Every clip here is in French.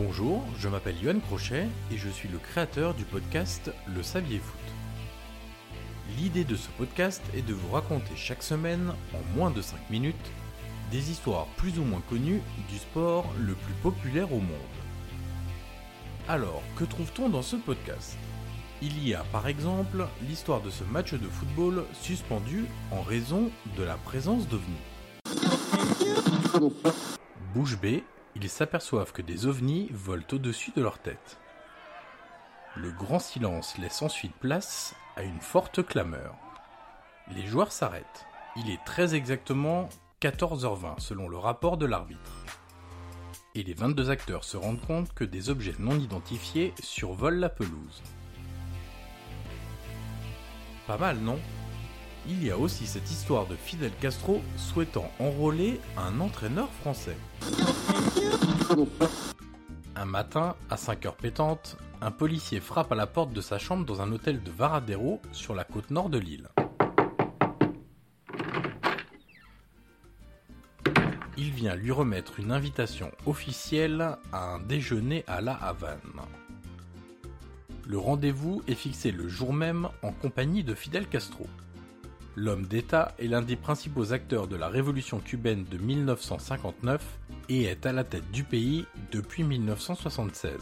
Bonjour, je m'appelle Yoann Crochet et je suis le créateur du podcast Le Saviez Foot. L'idée de ce podcast est de vous raconter chaque semaine, en moins de 5 minutes, des histoires plus ou moins connues du sport le plus populaire au monde. Alors, que trouve-t-on dans ce podcast? Il y a par exemple l'histoire de ce match de football suspendu en raison de la présence d'ovnis. Bouche bée, ils s'aperçoivent que des ovnis volent au-dessus de leur tête. Le grand silence laisse ensuite place à une forte clameur. Les joueurs s'arrêtent. Il est très exactement 14h20 selon le rapport de l'arbitre. Et les 22 acteurs se rendent compte que des objets non identifiés survolent la pelouse. Pas mal, non? Il y a aussi cette histoire de Fidel Castro souhaitant enrôler un entraîneur français. Un matin, à 5 heures pétantes, un policier frappe à la porte de sa chambre dans un hôtel de Varadero sur la côte nord de l'île. Il vient lui remettre une invitation officielle à un déjeuner à la Havane. Le rendez-vous est fixé le jour même en compagnie de Fidel Castro. L'homme d'État est l'un des principaux acteurs de la révolution cubaine de 1959 et est à la tête du pays depuis 1976.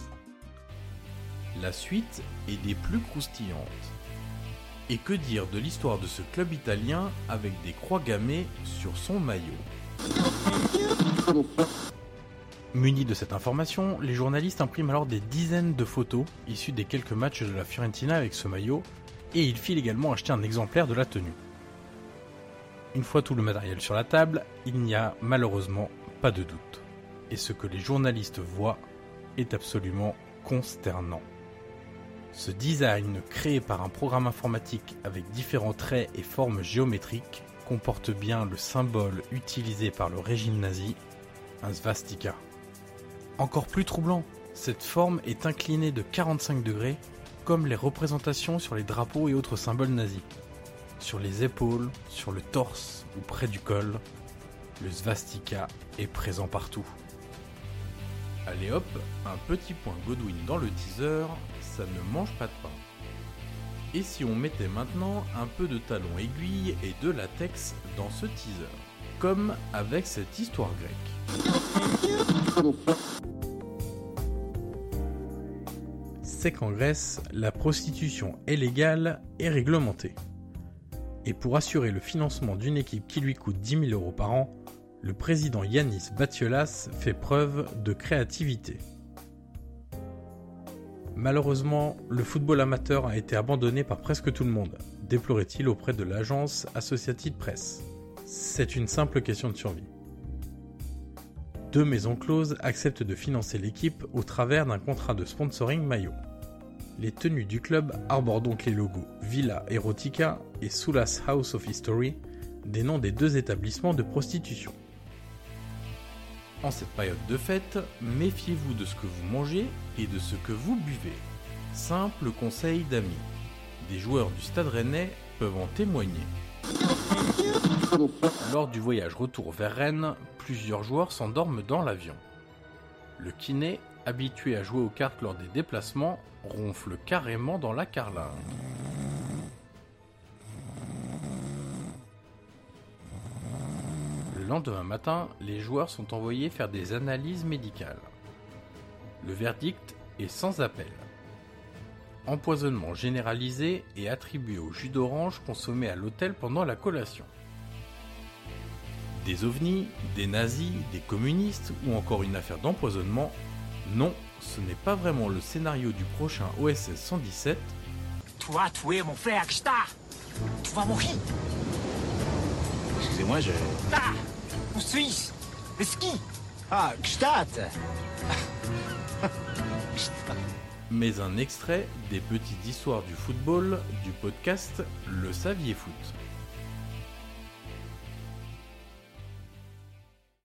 La suite est des plus croustillantes. Et que dire de l'histoire de ce club italien avec des croix gammées sur son maillot? Munis de cette information, les journalistes impriment alors des dizaines de photos issues des quelques matchs de la Fiorentina avec ce maillot, et ils filent également acheter un exemplaire de la tenue. Une fois tout le matériel sur la table, il n'y a malheureusement pas de doute. Et ce que les journalistes voient est absolument consternant. Ce design créé par un programme informatique avec différents traits et formes géométriques comporte bien le symbole utilisé par le régime nazi, un svastika. Encore plus troublant, cette forme est inclinée de 45 degrés comme les représentations sur les drapeaux et autres symboles nazis sur les épaules, sur le torse ou près du col, le svastika est présent partout. Allez hop, un petit point Godwin dans le teaser, ça ne mange pas de pain. Et si on mettait maintenant un peu de talon aiguille et de latex dans ce teaser Comme avec cette histoire grecque. C'est qu'en Grèce, la prostitution est légale et réglementée et pour assurer le financement d'une équipe qui lui coûte 10 000 euros par an, le président Yanis Batiolas fait preuve de créativité. Malheureusement, le football amateur a été abandonné par presque tout le monde, déplorait-il auprès de l'agence Associated Press. C'est une simple question de survie. Deux maisons closes acceptent de financer l'équipe au travers d'un contrat de sponsoring maillot. Les tenues du club arborent donc les logos Villa Erotica et Soulas House of History, des noms des deux établissements de prostitution. En cette période de fête, méfiez-vous de ce que vous mangez et de ce que vous buvez. Simple conseil d'amis. Des joueurs du Stade Rennais peuvent en témoigner. Lors du voyage retour vers Rennes, plusieurs joueurs s'endorment dans l'avion. Le kiné habitué à jouer aux cartes lors des déplacements, ronfle carrément dans la carlingue. Le lendemain matin, les joueurs sont envoyés faire des analyses médicales. Le verdict est sans appel. Empoisonnement généralisé et attribué au jus d'orange consommé à l'hôtel pendant la collation. Des ovnis, des nazis, des communistes ou encore une affaire d'empoisonnement non, ce n'est pas vraiment le scénario du prochain OSS 117. Toi, tuer mon frère Gsta Tu vas mourir Excusez-moi, je... Ah Mon Suisse Le ski Ah, Gstaad Mais un extrait des petites histoires du football du podcast Le Saviez Foot.